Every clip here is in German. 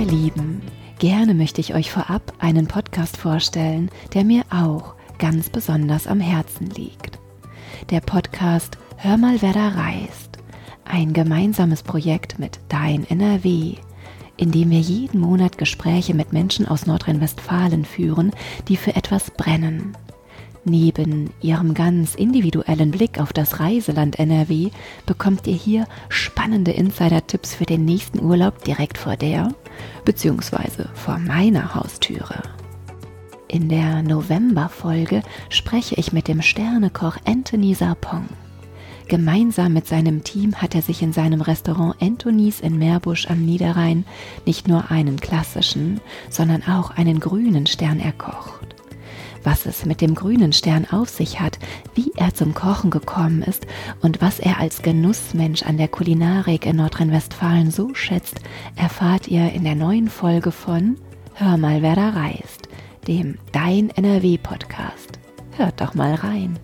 Ihr Lieben, gerne möchte ich euch vorab einen Podcast vorstellen, der mir auch ganz besonders am Herzen liegt. Der Podcast Hör mal, wer da reist. Ein gemeinsames Projekt mit Dein NRW, in dem wir jeden Monat Gespräche mit Menschen aus Nordrhein-Westfalen führen, die für etwas brennen. Neben ihrem ganz individuellen Blick auf das Reiseland NRW bekommt ihr hier spannende Insider-Tipps für den nächsten Urlaub direkt vor der bzw. vor meiner Haustüre. In der November-Folge spreche ich mit dem Sternekoch Anthony Sarpong. Gemeinsam mit seinem Team hat er sich in seinem Restaurant Anthony's in Meerbusch am Niederrhein nicht nur einen klassischen, sondern auch einen grünen Stern erkocht. Was es mit dem grünen Stern auf sich hat, wie er zum Kochen gekommen ist und was er als Genussmensch an der Kulinarik in Nordrhein-Westfalen so schätzt, erfahrt ihr in der neuen Folge von Hör mal, wer da reist, dem Dein NRW-Podcast. Hört doch mal rein.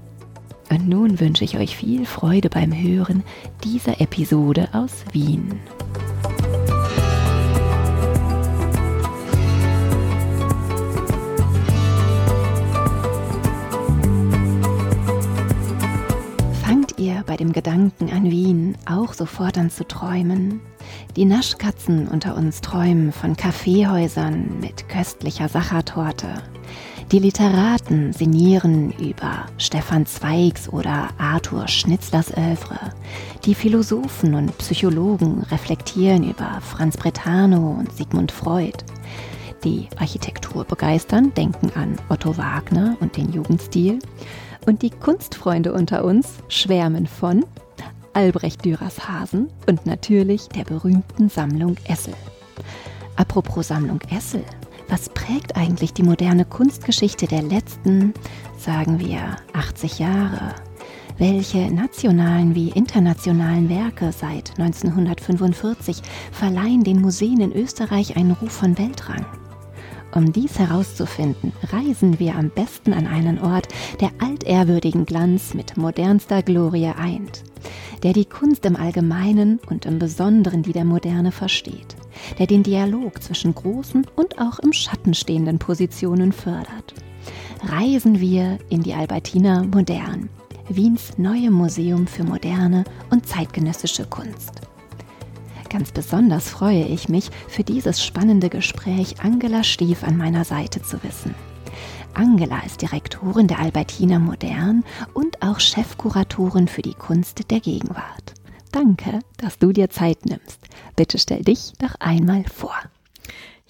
Und nun wünsche ich euch viel Freude beim Hören dieser Episode aus Wien. Ihr bei dem Gedanken an Wien auch sofort an zu träumen? Die Naschkatzen unter uns träumen von Kaffeehäusern mit köstlicher Sachertorte die Literaten sinnieren über Stefan Zweigs oder Arthur Schnitzlers Övre. Die Philosophen und Psychologen reflektieren über Franz Brentano und Sigmund Freud. Die Architektur begeistern, denken an Otto Wagner und den Jugendstil. Und die Kunstfreunde unter uns schwärmen von Albrecht Dürers Hasen und natürlich der berühmten Sammlung Essel. Apropos Sammlung Essel, was prägt eigentlich die moderne Kunstgeschichte der letzten, sagen wir, 80 Jahre? Welche nationalen wie internationalen Werke seit 1945 verleihen den Museen in Österreich einen Ruf von Weltrang? Um dies herauszufinden, reisen wir am besten an einen Ort, der altehrwürdigen Glanz mit modernster Glorie eint, der die Kunst im Allgemeinen und im Besonderen die der Moderne versteht der den Dialog zwischen großen und auch im Schatten stehenden Positionen fördert. Reisen wir in die Albertina Modern, Wiens neue Museum für moderne und zeitgenössische Kunst. Ganz besonders freue ich mich, für dieses spannende Gespräch Angela Stief an meiner Seite zu wissen. Angela ist Direktorin der Albertina Modern und auch Chefkuratorin für die Kunst der Gegenwart. Danke, dass du dir Zeit nimmst. Bitte stell dich doch einmal vor.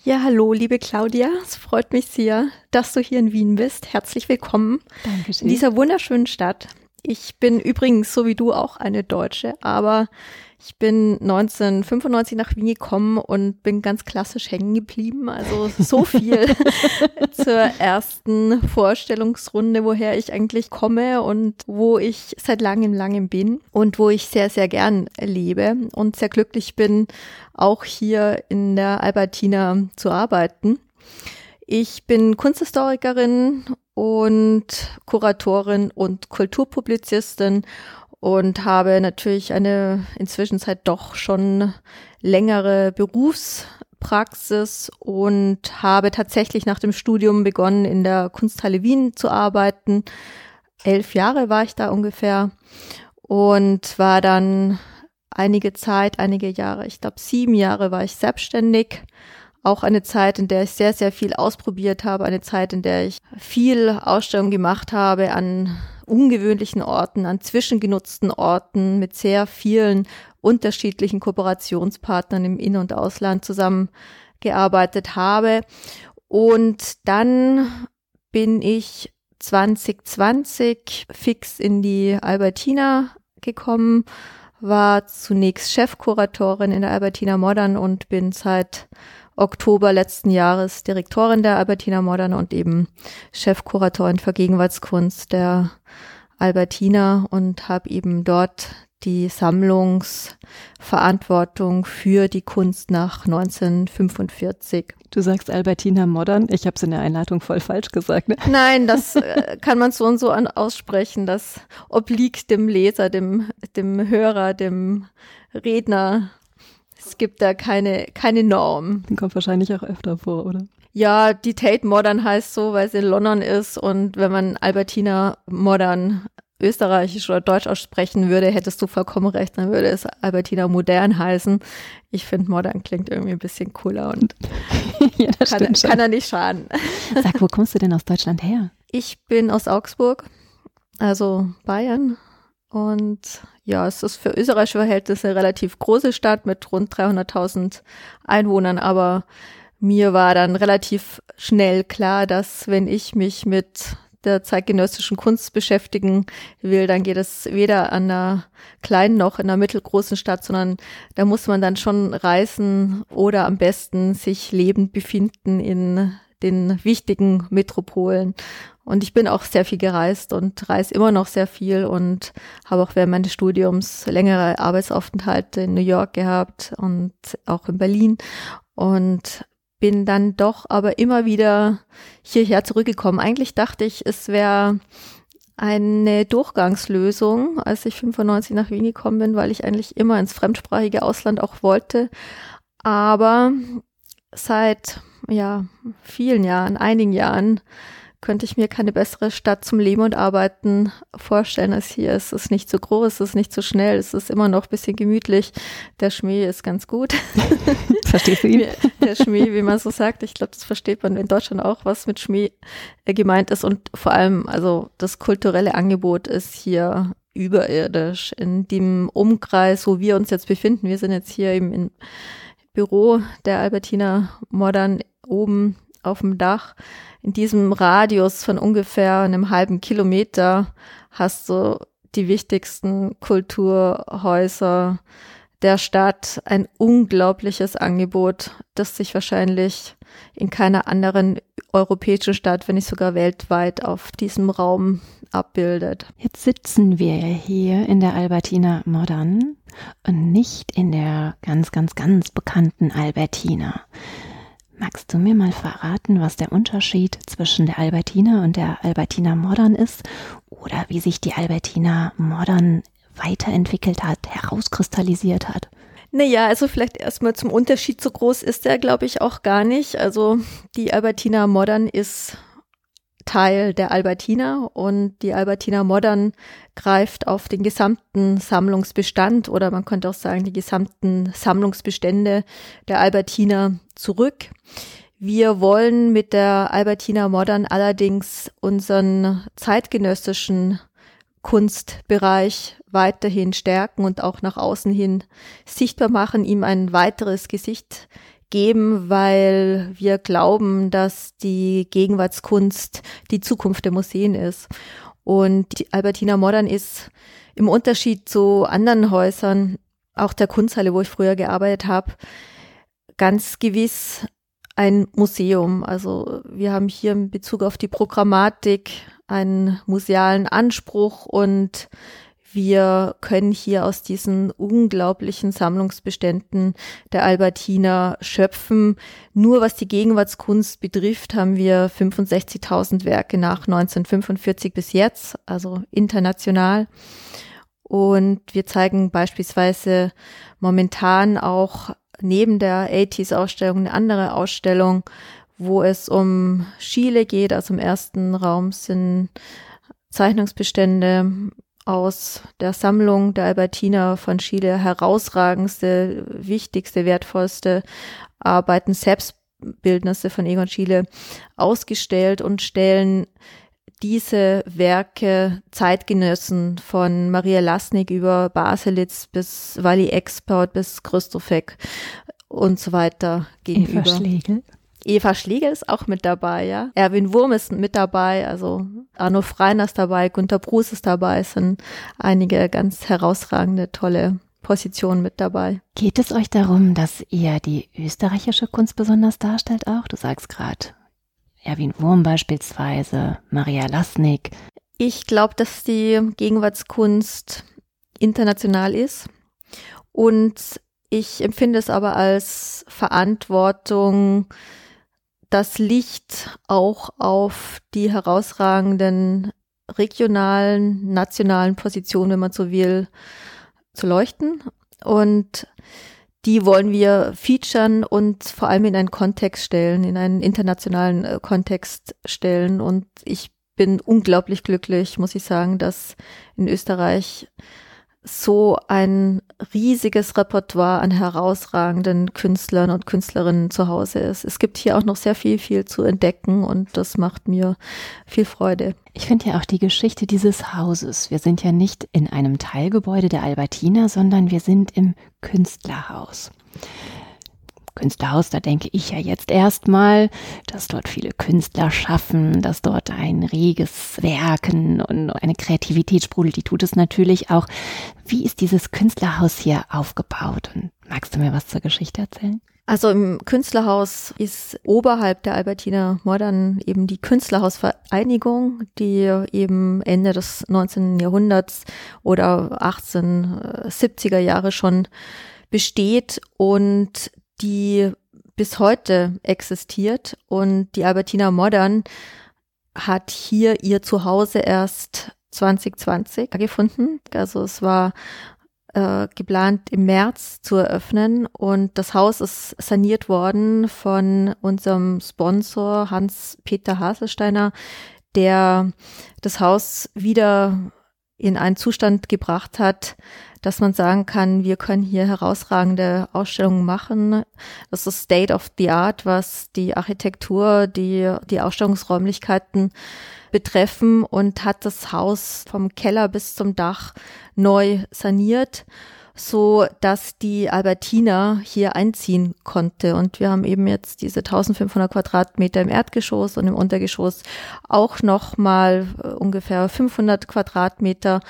Ja, hallo, liebe Claudia. Es freut mich sehr, dass du hier in Wien bist. Herzlich willkommen Dankeschön. in dieser wunderschönen Stadt. Ich bin übrigens, so wie du, auch eine Deutsche, aber ich bin 1995 nach Wien gekommen und bin ganz klassisch hängen geblieben. Also so viel zur ersten Vorstellungsrunde, woher ich eigentlich komme und wo ich seit langem, langem bin und wo ich sehr, sehr gern lebe und sehr glücklich bin, auch hier in der Albertina zu arbeiten. Ich bin Kunsthistorikerin und Kuratorin und Kulturpublizistin und habe natürlich eine inzwischen Zeit doch schon längere Berufspraxis und habe tatsächlich nach dem Studium begonnen, in der Kunsthalle Wien zu arbeiten. Elf Jahre war ich da ungefähr und war dann einige Zeit, einige Jahre, ich glaube sieben Jahre war ich selbstständig. Auch eine Zeit, in der ich sehr, sehr viel ausprobiert habe, eine Zeit, in der ich viel Ausstellung gemacht habe an ungewöhnlichen Orten, an zwischengenutzten Orten mit sehr vielen unterschiedlichen Kooperationspartnern im In- und Ausland zusammengearbeitet habe. Und dann bin ich 2020 fix in die Albertina gekommen, war zunächst Chefkuratorin in der Albertina Modern und bin seit Oktober letzten Jahres Direktorin der Albertina Modern und eben Chefkuratorin für Gegenwartskunst der Albertina und habe eben dort die Sammlungsverantwortung für die Kunst nach 1945. Du sagst Albertina Modern. Ich habe es in der Einleitung voll falsch gesagt. Ne? Nein, das äh, kann man so und so an aussprechen. Das obliegt dem Leser, dem, dem Hörer, dem Redner Es gibt da keine, keine Norm. Kommt wahrscheinlich auch öfter vor, oder? Ja, die Tate Modern heißt so, weil sie in London ist und wenn man Albertina Modern österreichisch oder deutsch aussprechen würde, hättest du vollkommen recht, dann würde es Albertina Modern heißen. Ich finde Modern klingt irgendwie ein bisschen cooler und ja, kann, kann er nicht schaden. Sag, wo kommst du denn aus Deutschland her? Ich bin aus Augsburg, also Bayern. Und ja, es ist für österreichische Verhältnisse eine relativ große Stadt mit rund 300.000 Einwohnern, aber mir war dann relativ schnell klar, dass wenn ich mich mit der zeitgenössischen Kunst beschäftigen will, dann geht es weder an einer kleinen noch in einer mittelgroßen Stadt, sondern da muss man dann schon reisen oder am besten sich lebend befinden in den wichtigen Metropolen. Und ich bin auch sehr viel gereist und reise immer noch sehr viel und habe auch während meines Studiums längere Arbeitsaufenthalte in New York gehabt und auch in Berlin. Und bin dann doch aber immer wieder hierher zurückgekommen. Eigentlich dachte ich, es wäre eine Durchgangslösung, als ich 95 nach Wien gekommen bin, weil ich eigentlich immer ins fremdsprachige Ausland auch wollte. Aber seit ja vielen Jahren, einigen Jahren könnte ich mir keine bessere Stadt zum Leben und Arbeiten vorstellen als hier. Es ist nicht zu groß, es ist nicht zu schnell, es ist immer noch ein bisschen gemütlich. Der Schmäh ist ganz gut. Verstehst du ihn? Der Schmäh, wie man so sagt. Ich glaube, das versteht man in Deutschland auch, was mit Schmäh äh, gemeint ist. Und vor allem, also das kulturelle Angebot ist hier überirdisch. In dem Umkreis, wo wir uns jetzt befinden, wir sind jetzt hier eben im Büro der Albertina Modern oben auf dem Dach in diesem Radius von ungefähr einem halben Kilometer hast du die wichtigsten Kulturhäuser der Stadt, ein unglaubliches Angebot, das sich wahrscheinlich in keiner anderen europäischen Stadt, wenn nicht sogar weltweit, auf diesem Raum abbildet. Jetzt sitzen wir hier in der Albertina Modern und nicht in der ganz, ganz, ganz bekannten Albertina. Magst du mir mal verraten, was der Unterschied zwischen der Albertina und der Albertina Modern ist oder wie sich die Albertina Modern weiterentwickelt hat, herauskristallisiert hat? Naja, also vielleicht erstmal zum Unterschied. So groß ist der, glaube ich, auch gar nicht. Also die Albertina Modern ist Teil der Albertina und die Albertina Modern greift auf den gesamten Sammlungsbestand oder man könnte auch sagen die gesamten Sammlungsbestände der Albertina zurück. Wir wollen mit der Albertina Modern allerdings unseren zeitgenössischen Kunstbereich weiterhin stärken und auch nach außen hin sichtbar machen, ihm ein weiteres Gesicht geben, weil wir glauben, dass die Gegenwartskunst die Zukunft der Museen ist. Und die Albertina Modern ist im Unterschied zu anderen Häusern, auch der Kunsthalle, wo ich früher gearbeitet habe, ganz gewiss ein Museum. Also wir haben hier in Bezug auf die Programmatik einen musealen Anspruch und wir können hier aus diesen unglaublichen Sammlungsbeständen der Albertina schöpfen. Nur was die Gegenwartskunst betrifft, haben wir 65.000 Werke nach 1945 bis jetzt, also international. Und wir zeigen beispielsweise momentan auch neben der 80s-Ausstellung eine andere Ausstellung, wo es um Chile geht. Also im ersten Raum sind Zeichnungsbestände aus der Sammlung der Albertina von Chile herausragendste, wichtigste, wertvollste Arbeiten, Selbstbildnisse von Egon Schiele ausgestellt und stellen diese Werke Zeitgenössen von Maria Lasnik über Baselitz bis Wally Export bis Christofek und so weiter gegenüber. Eva Schlegel. Eva Schlegel ist auch mit dabei, ja. Erwin Wurm ist mit dabei, also Arno Freiner ist dabei, Günter Bruce ist dabei, es sind einige ganz herausragende, tolle Positionen mit dabei. Geht es euch darum, dass ihr die österreichische Kunst besonders darstellt auch? Du sagst gerade Erwin Wurm beispielsweise, Maria Lasnik. Ich glaube, dass die Gegenwartskunst international ist und ich empfinde es aber als Verantwortung, das Licht auch auf die herausragenden regionalen, nationalen Positionen, wenn man so will, zu leuchten. Und die wollen wir featuren und vor allem in einen Kontext stellen, in einen internationalen äh, Kontext stellen. Und ich bin unglaublich glücklich, muss ich sagen, dass in Österreich so ein riesiges Repertoire an herausragenden Künstlern und Künstlerinnen zu Hause ist. Es gibt hier auch noch sehr viel, viel zu entdecken und das macht mir viel Freude. Ich finde ja auch die Geschichte dieses Hauses. Wir sind ja nicht in einem Teilgebäude der Albertina, sondern wir sind im Künstlerhaus. Künstlerhaus, da denke ich ja jetzt erstmal, dass dort viele Künstler schaffen, dass dort ein reges Werken und eine Kreativität sprudelt. Die tut es natürlich auch. Wie ist dieses Künstlerhaus hier aufgebaut? Und magst du mir was zur Geschichte erzählen? Also im Künstlerhaus ist oberhalb der Albertina Modern eben die Künstlerhausvereinigung, die eben Ende des 19. Jahrhunderts oder 1870er Jahre schon besteht und die bis heute existiert und die Albertina Modern hat hier ihr Zuhause erst 2020 gefunden. Also es war äh, geplant im März zu eröffnen und das Haus ist saniert worden von unserem Sponsor Hans-Peter Haselsteiner, der das Haus wieder in einen Zustand gebracht hat, dass man sagen kann, wir können hier herausragende Ausstellungen machen. Das ist State of the Art, was die Architektur, die, die Ausstellungsräumlichkeiten betreffen und hat das Haus vom Keller bis zum Dach neu saniert so dass die Albertina hier einziehen konnte. Und wir haben eben jetzt diese 1500 Quadratmeter im Erdgeschoss und im Untergeschoss auch nochmal äh, ungefähr 500 Quadratmeter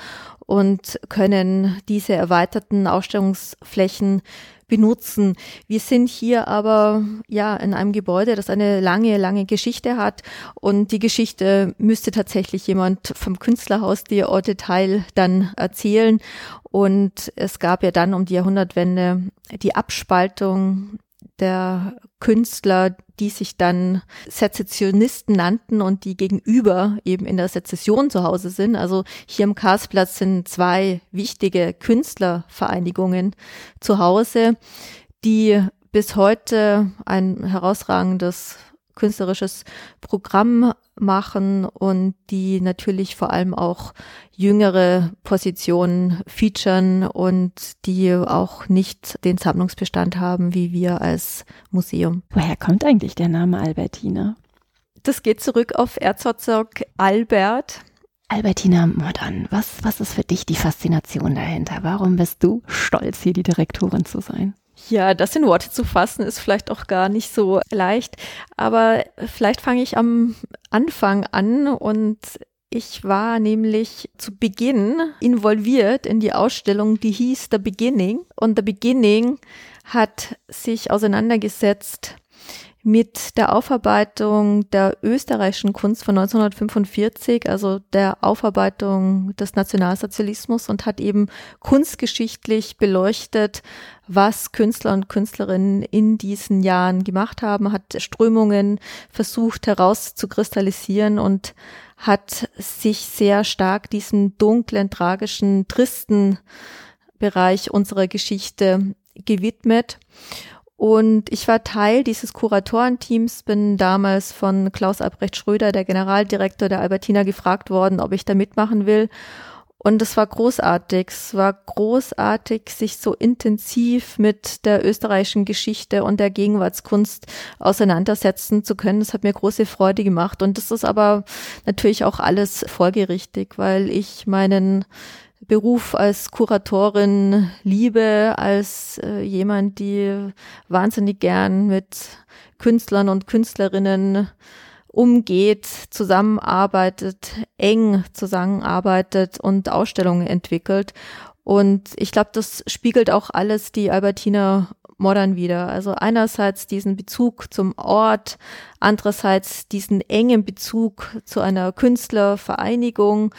und können diese erweiterten Ausstellungsflächen benutzen. Wir sind hier aber ja in einem Gebäude, das eine lange, lange Geschichte hat und die Geschichte müsste tatsächlich jemand vom Künstlerhaus dir au Detail dann erzählen. Und es gab ja dann um die Jahrhundertwende die Abspaltung der Künstler, die sich dann Sezessionisten nannten und die gegenüber eben in der Sezession zu Hause sind. Also hier am Karlsplatz sind zwei wichtige Künstlervereinigungen zu Hause, die bis heute ein herausragendes künstlerisches Programm machen und die natürlich vor allem auch jüngere Positionen featuren und die auch nicht den Sammlungsbestand haben wie wir als Museum. Woher kommt eigentlich der Name Albertina? Das geht zurück auf Erzherzog Albert. Albertina Modern, was, was ist für dich die Faszination dahinter? Warum bist du stolz, hier die Direktorin zu sein? Ja, das in Worte zu fassen, ist vielleicht auch gar nicht so leicht. Aber vielleicht fange ich am Anfang an und ich war nämlich zu Beginn involviert in die Ausstellung, die hieß The Beginning. Und The Beginning hat sich auseinandergesetzt mit der Aufarbeitung der österreichischen Kunst von 1945, also der Aufarbeitung des Nationalsozialismus und hat eben kunstgeschichtlich beleuchtet, was Künstler und Künstlerinnen in diesen Jahren gemacht haben, hat Strömungen versucht herauszukristallisieren und hat sich sehr stark diesen dunklen, tragischen, tristen Bereich unserer Geschichte gewidmet. Und ich war Teil dieses Kuratorenteams, bin damals von Klaus Albrecht Schröder, der Generaldirektor der Albertina, gefragt worden, ob ich da mitmachen will. Und es war großartig. Es war großartig, sich so intensiv mit der österreichischen Geschichte und der Gegenwartskunst auseinandersetzen zu können. Das hat mir große Freude gemacht. Und das ist aber natürlich auch alles folgerichtig, weil ich meinen Beruf als Kuratorin liebe, als äh, jemand, die wahnsinnig gern mit Künstlern und Künstlerinnen umgeht, zusammenarbeitet, eng zusammenarbeitet und Ausstellungen entwickelt. Und ich glaube, das spiegelt auch alles die Albertina Modern wieder. Also einerseits diesen Bezug zum Ort, andererseits diesen engen Bezug zu einer Künstlervereinigung,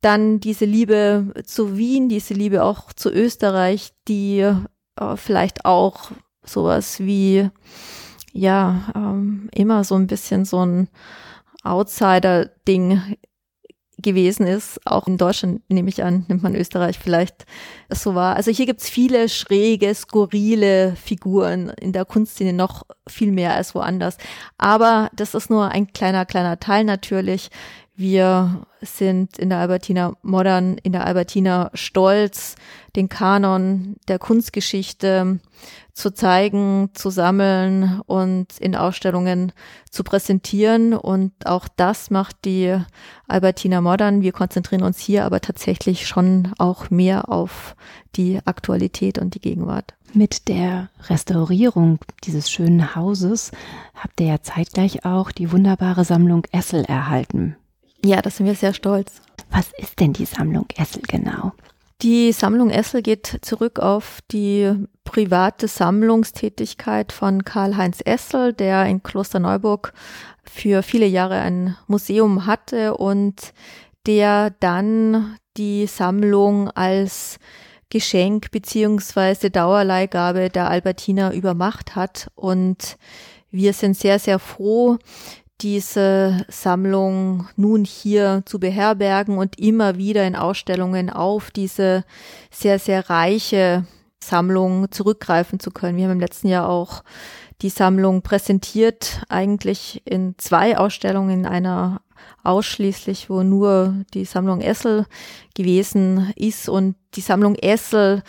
dann diese Liebe zu Wien, diese Liebe auch zu Österreich, die äh, vielleicht auch sowas wie, ja, ähm, immer so ein bisschen so ein Outsider-Ding gewesen ist. Auch in Deutschland nehme ich an, nimmt man Österreich vielleicht so wahr. Also hier gibt's viele schräge, skurrile Figuren in der Kunstszene noch viel mehr als woanders. Aber das ist nur ein kleiner, kleiner Teil natürlich. Wir sind in der Albertina modern, in der Albertina stolz, den Kanon der Kunstgeschichte zu zeigen, zu sammeln und in Ausstellungen zu präsentieren. Und auch das macht die Albertina modern. Wir konzentrieren uns hier aber tatsächlich schon auch mehr auf die Aktualität und die Gegenwart. Mit der Restaurierung dieses schönen Hauses habt ihr ja zeitgleich auch die wunderbare Sammlung Essel erhalten. Ja, da sind wir sehr stolz. Was ist denn die Sammlung Essel genau? Die Sammlung Essel geht zurück auf die private Sammlungstätigkeit von Karl-Heinz Essel, der in Klosterneuburg für viele Jahre ein Museum hatte und der dann die Sammlung als Geschenk beziehungsweise Dauerleihgabe der Albertina übermacht hat. Und wir sind sehr, sehr froh, diese Sammlung nun hier zu beherbergen und immer wieder in Ausstellungen auf diese sehr, sehr reiche Sammlung zurückgreifen zu können. Wir haben im letzten Jahr auch die Sammlung präsentiert, eigentlich in zwei Ausstellungen, in einer ausschließlich, wo nur die Sammlung Essel gewesen ist und die Sammlung Essel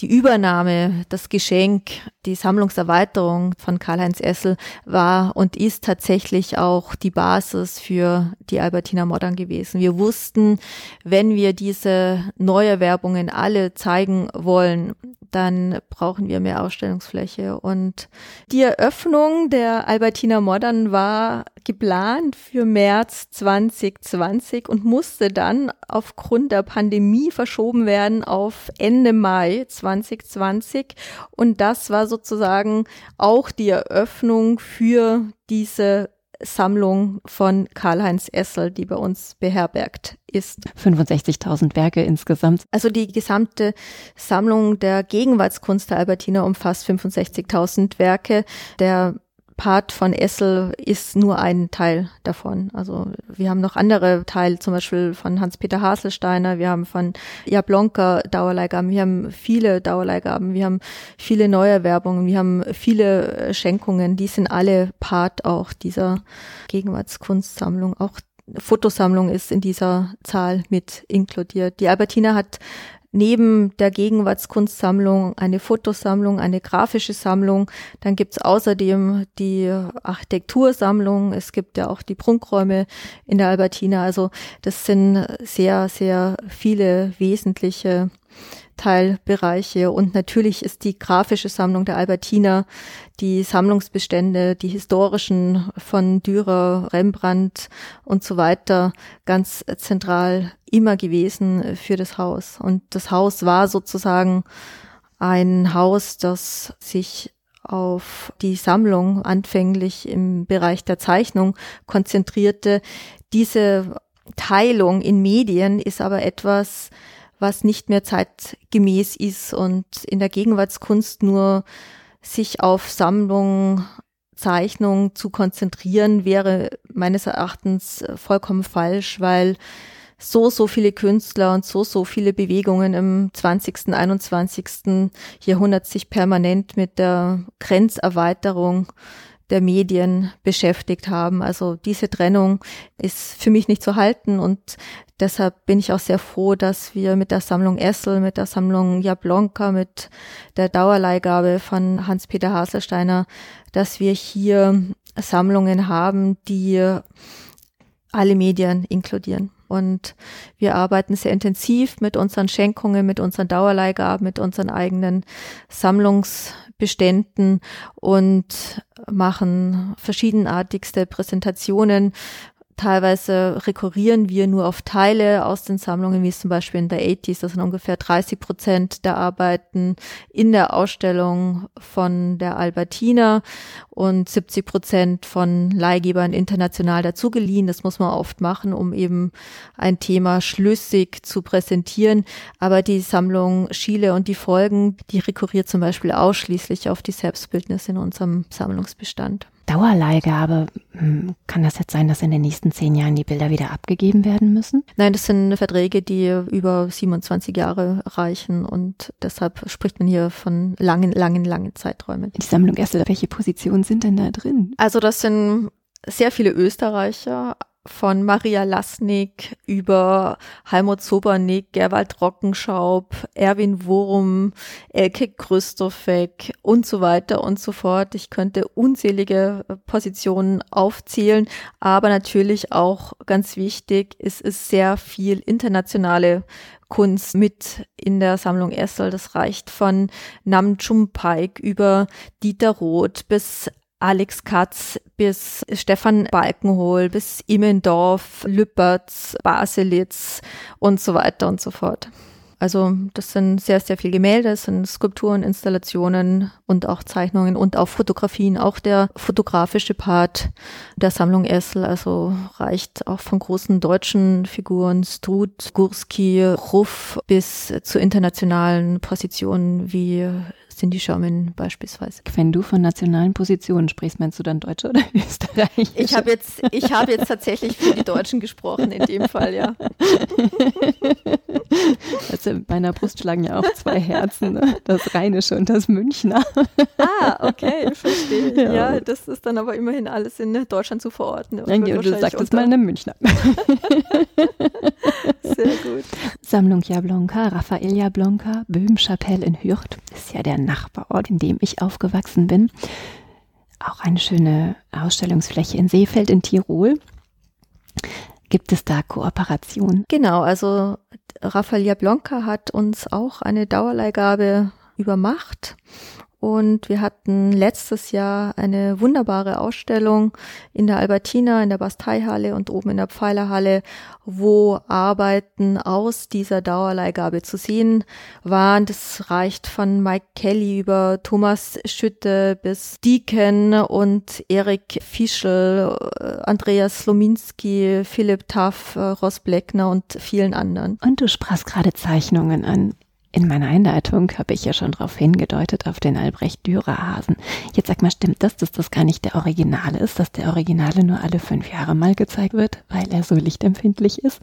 die Übernahme, das Geschenk, die Sammlungserweiterung von Karl-Heinz Essel war und ist tatsächlich auch die Basis für die Albertina Modern gewesen. Wir wussten, wenn wir diese Neuerwerbungen alle zeigen wollen, dann brauchen wir mehr Ausstellungsfläche. Und die Eröffnung der Albertina Modern war geplant für März 2020 und musste dann aufgrund der Pandemie verschoben werden auf Ende Mai 2020. Und das war sozusagen auch die Eröffnung für diese Sammlung von Karl-Heinz Essel, die bei uns beherbergt ist. 65.000 Werke insgesamt. Also die gesamte Sammlung der Gegenwartskunst der Albertina umfasst 65.000 Werke. Der Part von Essel ist nur ein Teil davon. Also wir haben noch andere Teile, zum Beispiel von Hans-Peter Haselsteiner, wir haben von Jablonka Dauerleihgaben, wir haben viele Dauerleihgaben, wir haben viele Neuerwerbungen, wir haben viele Schenkungen, die sind alle Part auch dieser Gegenwartskunstsammlung. Auch Fotosammlung ist in dieser Zahl mit inkludiert. Die Albertina hat neben der Gegenwartskunstsammlung eine Fotosammlung, eine grafische Sammlung. Dann gibt's außerdem die Architektursammlung. Es gibt ja auch die Prunkräume in der Albertina. Also das sind sehr, sehr viele wesentliche Teilbereiche. Und natürlich ist die grafische Sammlung der Albertina, die Sammlungsbestände, die historischen von Dürer, Rembrandt und so weiter ganz zentral immer gewesen für das Haus. Und das Haus war sozusagen ein Haus, das sich auf die Sammlung anfänglich im Bereich der Zeichnung konzentrierte. Diese Teilung in Medien ist aber etwas, was nicht mehr zeitgemäß ist und in der Gegenwartskunst nur sich auf Sammlung, Zeichnung zu konzentrieren, wäre meines Erachtens vollkommen falsch, weil so, so viele Künstler und so, so viele Bewegungen im 20., 21. Jahrhundert sich permanent mit der Grenzerweiterung der Medien beschäftigt haben. Also diese Trennung ist für mich nicht zu halten und deshalb bin ich auch sehr froh, dass wir mit der Sammlung Essel, mit der Sammlung Jablonka, mit der Dauerleihgabe von Hans-Peter Haselsteiner, dass wir hier Sammlungen haben, die alle Medien inkludieren. Und wir arbeiten sehr intensiv mit unseren Schenkungen, mit unseren Dauerleihgaben, mit unseren eigenen Sammlungsbeständen und machen verschiedenartigste Präsentationen, Teilweise rekurrieren wir nur auf Teile aus den Sammlungen, wie es zum Beispiel in der 80s, das sind ungefähr 30 Prozent der Arbeiten in der Ausstellung von der Albertina und 70 Prozent von Leihgebern international dazugeliehen. Das muss man oft machen, um eben ein Thema schlüssig zu präsentieren. Aber die Sammlung Schiele und die Folgen, die rekurriert zum Beispiel ausschließlich auf die Selbstbildnis in unserem Sammlungsbestand. Dauerleihgabe. Hm, kann das jetzt sein, dass in den nächsten zehn Jahren die Bilder wieder abgegeben werden müssen? Nein, das sind Verträge, die über 27 Jahre reichen und deshalb spricht man hier von langen, langen, langen Zeiträumen. Die Sammlung Essel, welche Positionen sind denn da drin? Also das sind sehr viele Österreicher, von Maria Lasnik über Helmut Sobernick, Gerwald Rockenschaub, Erwin Wurm, Elke Christoffek und so weiter und so fort. Ich könnte unzählige Positionen aufzählen, aber natürlich auch ganz wichtig, es ist sehr viel internationale Kunst mit in der Sammlung Essel. Das reicht von Nam Chumpaik über Dieter Roth bis Alex Katz bis Stefan Balkenhol bis Immendorf, Lüppertz, Baselitz und so weiter und so fort. Also das sind sehr, sehr viele Gemälde, es sind Skulpturen, Installationen und auch Zeichnungen und auch Fotografien. Auch der fotografische Part der Sammlung Essel, also reicht auch von großen deutschen Figuren, Struth, Gurski, Ruff bis zu internationalen Positionen wie Cindy Sherman beispielsweise. Wenn du von nationalen Positionen sprichst, meinst du dann Deutsche oder Österreich? Ich habe jetzt, ich habe jetzt tatsächlich für die Deutschen gesprochen in dem Fall, ja. Also in meiner Brust schlagen ja auch zwei Herzen, ne? das Rheinische und das Münchner. Ah, okay, verstehe. Ja. ja. das ist dann aber immerhin alles in Deutschland zu verorten. Ja, du sagst es mal eine Münchner. Sehr gut. Sammlung Jablonka, Raphael Jablonka, Böhmschapelle in Hürth, ist ja der Nachbarort, in dem ich aufgewachsen bin. Auch eine schöne Ausstellungsfläche in Seefeld in Tirol. Gibt es da Kooperation? Genau, also Raphael Jablonka hat uns auch eine Dauerleihgabe übermacht und wir hatten letztes Jahr eine wunderbare Ausstellung in der Albertina, in der Basteihalle und oben in der Pfeilerhalle, wo Arbeiten aus dieser Dauerleihgabe zu sehen waren. Das reicht von Mike Kelly über Thomas Schütte bis Deacon und Erik Fischl, äh, Andreas Slominski, Philipp Taff, äh, Ross Bleckner und vielen anderen. Und du sprachst gerade Zeichnungen an. In meiner Einleitung habe ich ja schon darauf hingedeutet, auf den Albrecht Dürer Hasen. Jetzt sag mal, stimmt das, dass das gar nicht der Originale ist, dass der Originale nur alle fünf Jahre mal gezeigt wird, weil er so lichtempfindlich ist?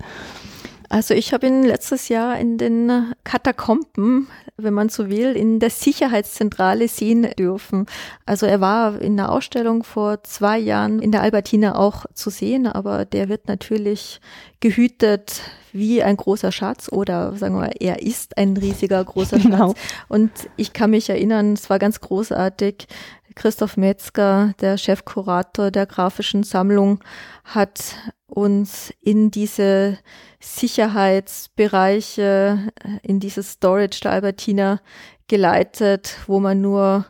Also ich habe ihn letztes Jahr in den Katakomben, wenn man so will, in der Sicherheitszentrale sehen dürfen. Also er war in der Ausstellung vor zwei Jahren in der Albertina auch zu sehen, aber der wird natürlich gehütet wie ein großer Schatz oder sagen wir, er ist ein riesiger großer genau. Schatz. Und ich kann mich erinnern, es war ganz großartig. Christoph Metzger, der Chefkurator der grafischen Sammlung, hat uns in diese Sicherheitsbereiche, in dieses Storage der Albertina geleitet, wo man nur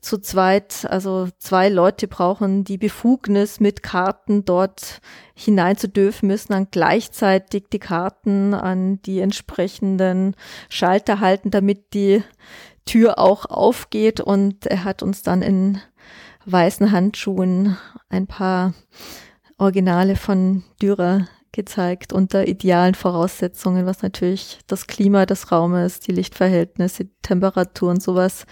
zu zweit, also zwei Leute brauchen die Befugnis, mit Karten dort hinein zu dürfen, müssen dann gleichzeitig die Karten an die entsprechenden Schalter halten, damit die Tür auch aufgeht. Und er hat uns dann in weißen Handschuhen ein paar Originale von Dürer gezeigt unter idealen Voraussetzungen, was natürlich das Klima des Raumes, die Lichtverhältnisse, die Temperatur sowas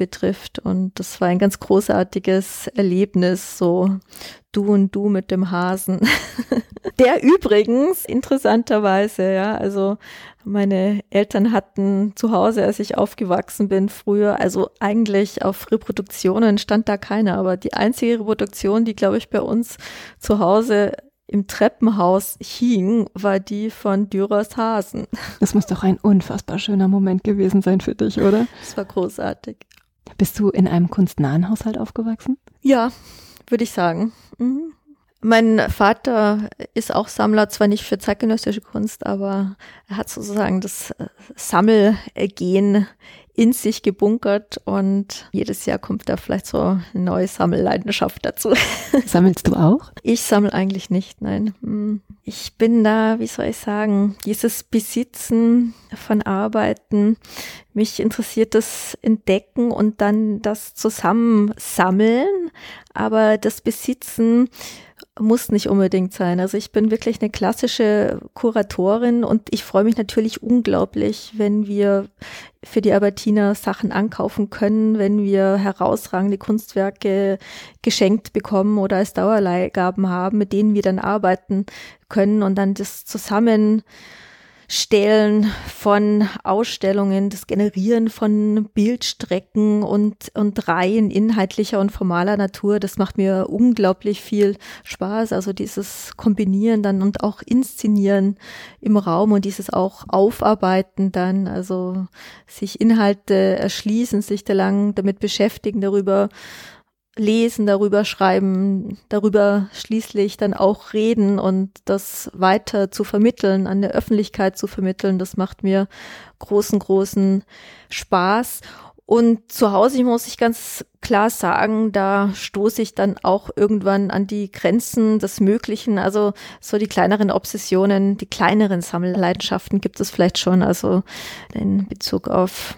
betrifft. Und das war ein ganz großartiges Erlebnis, so du und du mit dem Hasen. Der übrigens, interessanterweise, ja, also meine Eltern hatten zu Hause, als ich aufgewachsen bin, früher, also eigentlich auf Reproduktionen stand da keiner, aber die einzige Reproduktion, die, glaube ich, bei uns zu Hause im Treppenhaus hing, war die von Dürers Hasen. Das muss doch ein unfassbar schöner Moment gewesen sein für dich, oder? Das war großartig. Bist du in einem kunstnahen Haushalt aufgewachsen? Ja, würde ich sagen. Mhm. Mein Vater ist auch Sammler, zwar nicht für zeitgenössische Kunst, aber er hat sozusagen das äh, Sammelgen in sich gebunkert und jedes Jahr kommt da vielleicht so eine neue Sammelleidenschaft dazu. Sammelst du auch? Ich sammle eigentlich nicht, nein. Hm. Ich bin da, wie soll ich sagen, dieses Besitzen von Arbeiten, mich interessiert das Entdecken und dann das Zusammensammeln, aber das Besitzen muss nicht unbedingt sein. Also ich bin wirklich eine klassische Kuratorin und ich freue mich natürlich unglaublich, wenn wir für die Albertiner Sachen ankaufen können, wenn wir herausragende Kunstwerke geschenkt bekommen oder als Dauerleihgaben haben, mit denen wir dann arbeiten können und dann das zusammen Stellen von Ausstellungen, das Generieren von Bildstrecken und, und Reihen inhaltlicher und formaler Natur, das macht mir unglaublich viel Spaß. Also dieses Kombinieren dann und auch Inszenieren im Raum und dieses auch Aufarbeiten dann, also sich Inhalte erschließen, sich da lang damit beschäftigen, darüber lesen, darüber schreiben, darüber schließlich dann auch reden und das weiter zu vermitteln, an der Öffentlichkeit zu vermitteln, das macht mir großen, großen Spaß. Und zu Hause muss ich ganz klar sagen, da stoße ich dann auch irgendwann an die Grenzen des Möglichen. Also so die kleineren Obsessionen, die kleineren Sammelleidenschaften gibt es vielleicht schon. Also in Bezug auf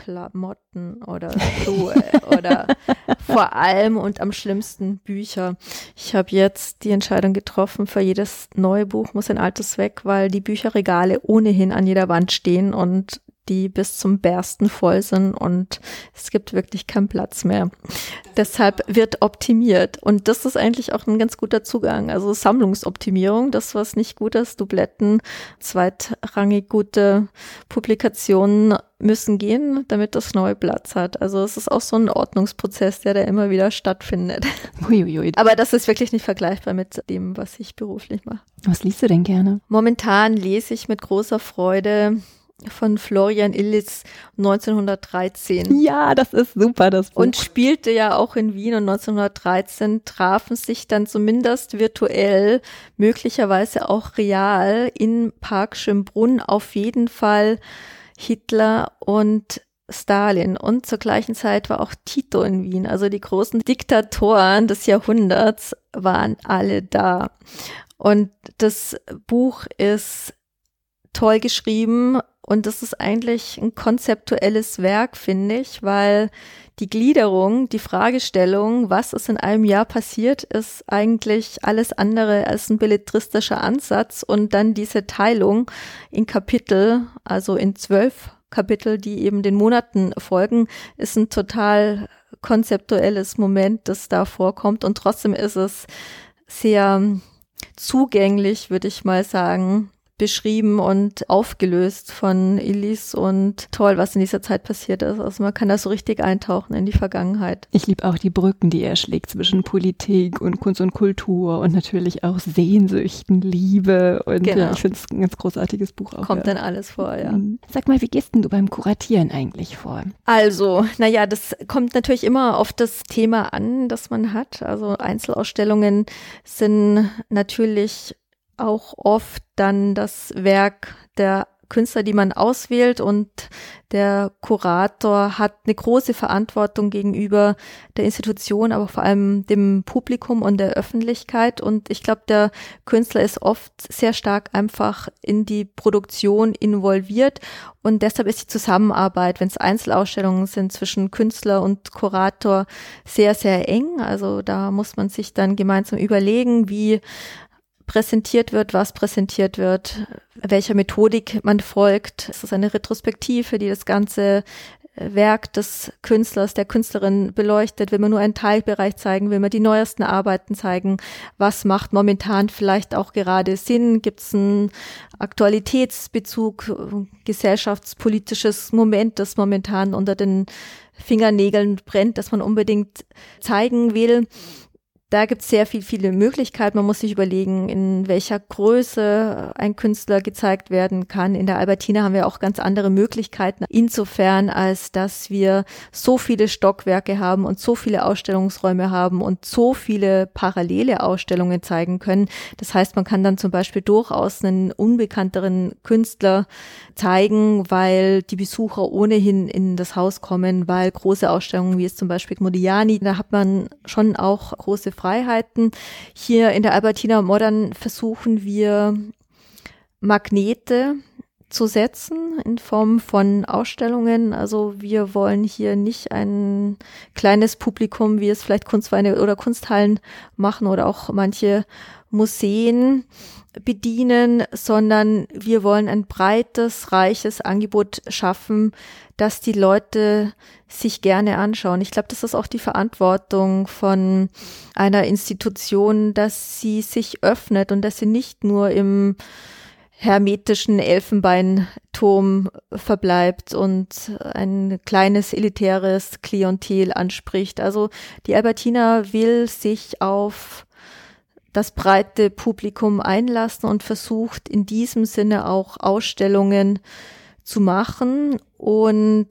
Klamotten oder Schuhe oder vor allem und am schlimmsten Bücher. Ich habe jetzt die Entscheidung getroffen, für jedes neue Buch muss ein altes weg, weil die Bücherregale ohnehin an jeder Wand stehen und die bis zum Bersten voll sind und es gibt wirklich keinen Platz mehr. Deshalb wird optimiert und das ist eigentlich auch ein ganz guter Zugang. Also Sammlungsoptimierung, das was nicht gut ist, Dubletten, zweitrangig gute Publikationen müssen gehen, damit das neue Platz hat. Also es ist auch so ein Ordnungsprozess, der da immer wieder stattfindet. Uiuiui. Aber das ist wirklich nicht vergleichbar mit dem, was ich beruflich mache. Was liest du denn gerne? Momentan lese ich mit großer Freude von Florian Illitz 1913. Ja, das ist super, das Buch. Und spielte ja auch in Wien und 1913 trafen sich dann zumindest virtuell, möglicherweise auch real in Park Schönbrunn auf jeden Fall Hitler und Stalin und zur gleichen Zeit war auch Tito in Wien. Also die großen Diktatoren des Jahrhunderts waren alle da. Und das Buch ist toll geschrieben und das ist eigentlich ein konzeptuelles Werk, finde ich, weil die Gliederung, die Fragestellung, was ist in einem Jahr passiert, ist eigentlich alles andere als ein belletristischer Ansatz. Und dann diese Teilung in Kapitel, also in zwölf Kapitel, die eben den Monaten folgen, ist ein total konzeptuelles Moment, das da vorkommt. Und trotzdem ist es sehr zugänglich, würde ich mal sagen, beschrieben und aufgelöst von Elis und toll, was in dieser Zeit passiert ist. Also man kann da so richtig eintauchen in die Vergangenheit. Ich liebe auch die Brücken, die er schlägt zwischen Politik und Kunst und Kultur und natürlich auch Sehnsüchten, Liebe und genau. ja, ich finde es ein ganz großartiges Buch auch. Kommt ja. dann alles vor, ja. Mhm. Sag mal, wie gehst denn du beim Kuratieren eigentlich vor? Also, naja, das kommt natürlich immer auf das Thema an, das man hat. Also Einzelausstellungen sind natürlich auch oft dann das Werk der Künstler, die man auswählt und der Kurator hat eine große Verantwortung gegenüber der Institution, aber vor allem dem Publikum und der Öffentlichkeit. Und ich glaube, der Künstler ist oft sehr stark einfach in die Produktion involviert und deshalb ist die Zusammenarbeit, wenn es Einzelausstellungen sind, zwischen Künstler und Kurator sehr, sehr eng. Also da muss man sich dann gemeinsam überlegen, wie präsentiert wird, was präsentiert wird, welcher Methodik man folgt. Es ist eine Retrospektive, die das ganze äh, Werk des Künstlers, der Künstlerin beleuchtet. Will man nur einen Teilbereich zeigen, will man die neuesten Arbeiten zeigen, was macht momentan vielleicht auch gerade Sinn, gibt es einen Aktualitätsbezug, gesellschaftspolitisches Moment, das momentan unter den Fingernägeln brennt, das man unbedingt zeigen will da gibt es sehr viel, viele Möglichkeiten. Man muss sich überlegen, in welcher Größe ein Künstler gezeigt werden kann. In der Albertina haben wir auch ganz andere Möglichkeiten. Insofern, als dass wir so viele Stockwerke haben und so viele Ausstellungsräume haben und so viele parallele Ausstellungen zeigen können. Das heißt, man kann dann zum Beispiel durchaus einen unbekannteren Künstler zeigen, weil die Besucher ohnehin in das Haus kommen, weil große Ausstellungen wie es zum Beispiel Modiani, da hat man schon auch große Freiheiten. Hier in der Albertina Modern versuchen wir Magnete zu setzen in Form von Ausstellungen. Also wir wollen hier nicht ein kleines Publikum, wie es vielleicht Kunstvereine oder Kunsthallen machen oder auch manche Museen bedienen, sondern wir wollen ein breites, reiches Angebot schaffen, das die Leute sich gerne anschauen. Ich glaube, das ist auch die Verantwortung von einer Institution, dass sie sich öffnet und dass sie nicht nur im hermetischen Elfenbeinturm verbleibt und ein kleines elitäres Klientel anspricht. Also die Albertina will sich auf das breite Publikum einlassen und versucht in diesem Sinne auch Ausstellungen zu machen und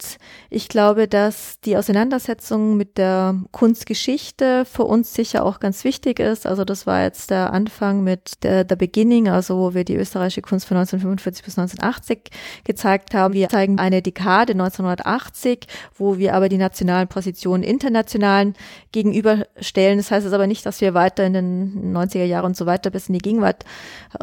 ich glaube, dass die Auseinandersetzung mit der Kunstgeschichte für uns sicher auch ganz wichtig ist. Also das war jetzt der Anfang mit der, der Beginning, also wo wir die österreichische Kunst von 1945 bis 1980 gezeigt haben. Wir zeigen eine Dekade 1980, wo wir aber die nationalen Positionen internationalen gegenüberstellen. Das heißt es aber nicht, dass wir weiter in den 90er Jahren und so weiter bis in die Gegenwart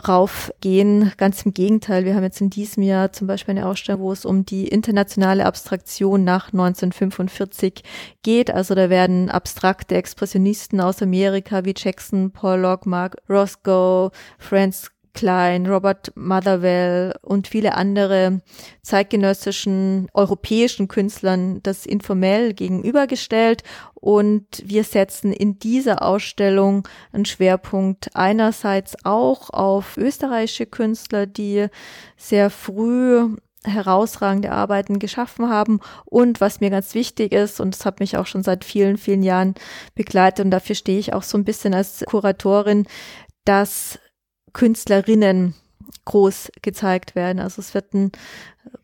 raufgehen. Ganz im Gegenteil. Wir haben jetzt in diesem Jahr zum Beispiel eine Ausstellung, wo es um die internationalen internationale Abstraktion nach 1945 geht. Also da werden abstrakte Expressionisten aus Amerika wie Jackson, Pollock, Mark Roscoe, Franz Klein, Robert Motherwell und viele andere zeitgenössischen europäischen Künstlern das informell gegenübergestellt. Und wir setzen in dieser Ausstellung einen Schwerpunkt einerseits auch auf österreichische Künstler, die sehr früh herausragende Arbeiten geschaffen haben. Und was mir ganz wichtig ist, und das hat mich auch schon seit vielen, vielen Jahren begleitet, und dafür stehe ich auch so ein bisschen als Kuratorin, dass Künstlerinnen groß gezeigt werden. Also es wird einen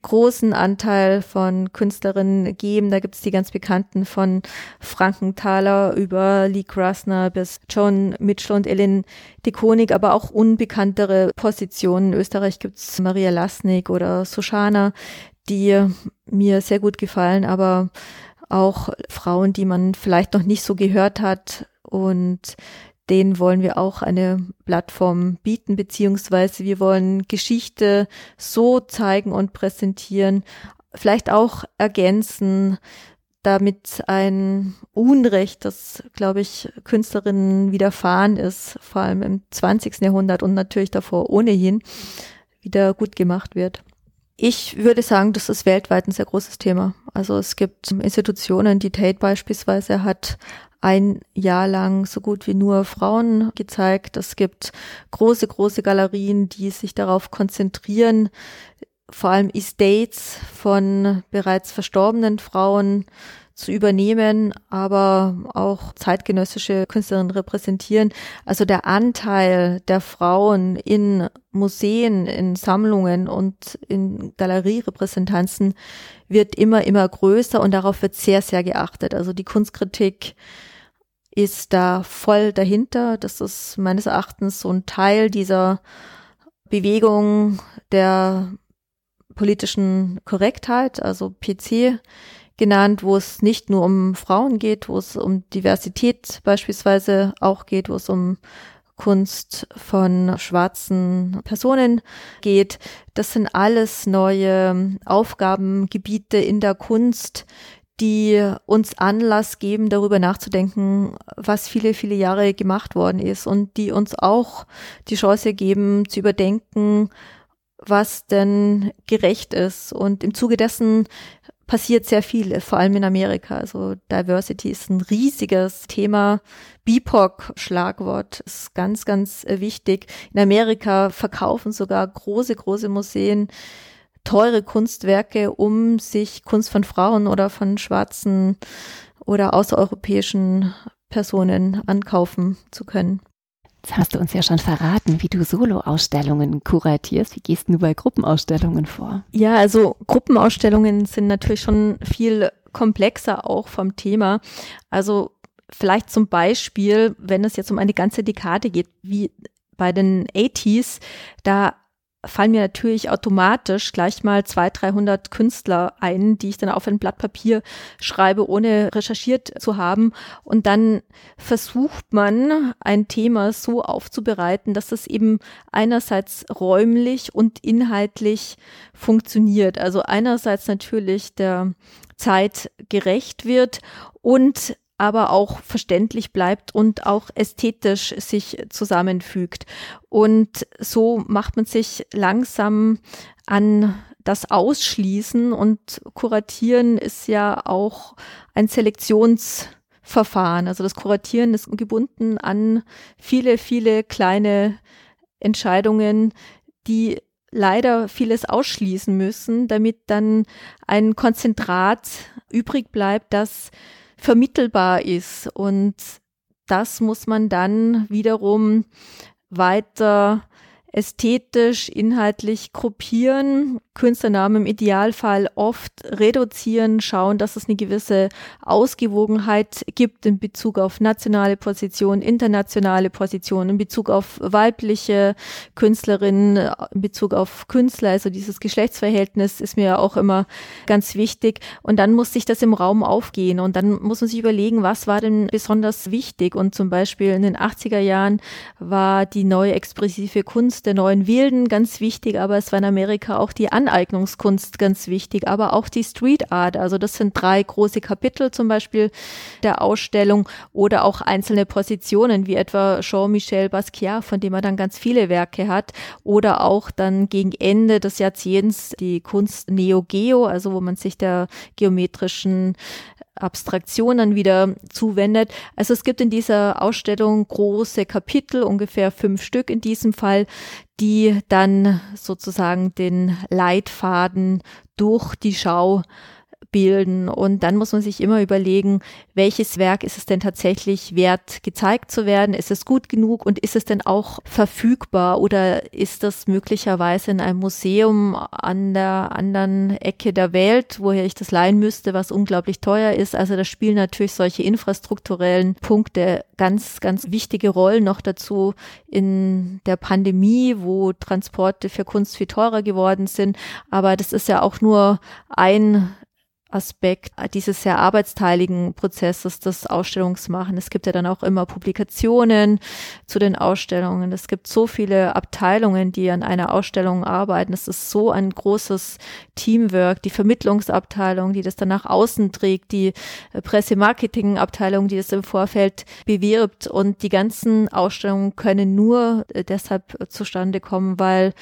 großen Anteil von Künstlerinnen geben. Da gibt es die ganz bekannten von Frankenthaler über Lee Krasner bis John Mitchell und Ellen de Konig, aber auch unbekanntere Positionen. In Österreich gibt es Maria Lasnik oder Sushana, die mir sehr gut gefallen, aber auch Frauen, die man vielleicht noch nicht so gehört hat und denen wollen wir auch eine Plattform bieten, beziehungsweise wir wollen Geschichte so zeigen und präsentieren, vielleicht auch ergänzen, damit ein Unrecht, das, glaube ich, Künstlerinnen widerfahren ist, vor allem im 20. Jahrhundert und natürlich davor ohnehin, wieder gut gemacht wird. Ich würde sagen, das ist weltweit ein sehr großes Thema. Also es gibt Institutionen, die Tate beispielsweise hat ein Jahr lang so gut wie nur Frauen gezeigt. Es gibt große, große Galerien, die sich darauf konzentrieren, vor allem Estates von bereits verstorbenen Frauen zu übernehmen, aber auch zeitgenössische Künstlerinnen repräsentieren. Also der Anteil der Frauen in Museen, in Sammlungen und in Galerierepräsentanzen wird immer, immer größer und darauf wird sehr, sehr geachtet. Also die Kunstkritik ist da voll dahinter. Das ist meines Erachtens so ein Teil dieser Bewegung der politischen Korrektheit, also PC genannt, wo es nicht nur um Frauen geht, wo es um Diversität beispielsweise auch geht, wo es um Kunst von schwarzen Personen geht. Das sind alles neue Aufgabengebiete in der Kunst, die uns Anlass geben, darüber nachzudenken, was viele, viele Jahre gemacht worden ist und die uns auch die Chance geben, zu überdenken, was denn gerecht ist. Und im Zuge dessen passiert sehr viel, vor allem in Amerika. Also Diversity ist ein riesiges Thema. BIPOC-Schlagwort ist ganz, ganz wichtig. In Amerika verkaufen sogar große, große Museen teure Kunstwerke, um sich Kunst von Frauen oder von schwarzen oder außereuropäischen Personen ankaufen zu können. Jetzt hast du uns ja schon verraten, wie du Solo-Ausstellungen kuratierst. Wie gehst du bei Gruppenausstellungen vor? Ja, also Gruppenausstellungen sind natürlich schon viel komplexer auch vom Thema. Also vielleicht zum Beispiel, wenn es jetzt um eine ganze Dekade geht, wie bei den 80s, da fallen mir natürlich automatisch gleich mal 200, 300 Künstler ein, die ich dann auf ein Blatt Papier schreibe, ohne recherchiert zu haben. Und dann versucht man, ein Thema so aufzubereiten, dass es eben einerseits räumlich und inhaltlich funktioniert. Also einerseits natürlich der Zeit gerecht wird und aber auch verständlich bleibt und auch ästhetisch sich zusammenfügt. Und so macht man sich langsam an das Ausschließen und Kuratieren ist ja auch ein Selektionsverfahren. Also das Kuratieren ist gebunden an viele, viele kleine Entscheidungen, die leider vieles ausschließen müssen, damit dann ein Konzentrat übrig bleibt, das vermittelbar ist. Und das muss man dann wiederum weiter ästhetisch, inhaltlich gruppieren, Künstlernamen im Idealfall oft reduzieren, schauen, dass es eine gewisse Ausgewogenheit gibt in Bezug auf nationale Positionen, internationale Positionen, in Bezug auf weibliche Künstlerinnen, in Bezug auf Künstler. Also dieses Geschlechtsverhältnis ist mir ja auch immer ganz wichtig. Und dann muss sich das im Raum aufgehen und dann muss man sich überlegen, was war denn besonders wichtig. Und zum Beispiel in den 80er Jahren war die neue expressive Kunst der neuen Wilden ganz wichtig, aber es war in Amerika auch die Aneignungskunst ganz wichtig, aber auch die Street Art. Also das sind drei große Kapitel zum Beispiel der Ausstellung oder auch einzelne Positionen, wie etwa Jean-Michel Basquiat, von dem er dann ganz viele Werke hat, oder auch dann gegen Ende des Jahrzehnts die Kunst Neo Geo, also wo man sich der geometrischen Abstraktionen wieder zuwendet. Also es gibt in dieser Ausstellung große Kapitel, ungefähr fünf Stück in diesem Fall, die dann sozusagen den Leitfaden durch die Schau bilden. Und dann muss man sich immer überlegen, welches Werk ist es denn tatsächlich wert, gezeigt zu werden? Ist es gut genug und ist es denn auch verfügbar oder ist das möglicherweise in einem Museum an der anderen Ecke der Welt, woher ich das leihen müsste, was unglaublich teuer ist? Also da spielen natürlich solche infrastrukturellen Punkte ganz, ganz wichtige Rollen noch dazu in der Pandemie, wo Transporte für Kunst viel teurer geworden sind. Aber das ist ja auch nur ein Aspekt dieses sehr arbeitsteiligen Prozesses des Ausstellungsmachen. Es gibt ja dann auch immer Publikationen zu den Ausstellungen. Es gibt so viele Abteilungen, die an einer Ausstellung arbeiten. Es ist so ein großes Teamwork. Die Vermittlungsabteilung, die das dann nach außen trägt, die Pressemarketingabteilung, die das im Vorfeld bewirbt. Und die ganzen Ausstellungen können nur deshalb zustande kommen, weil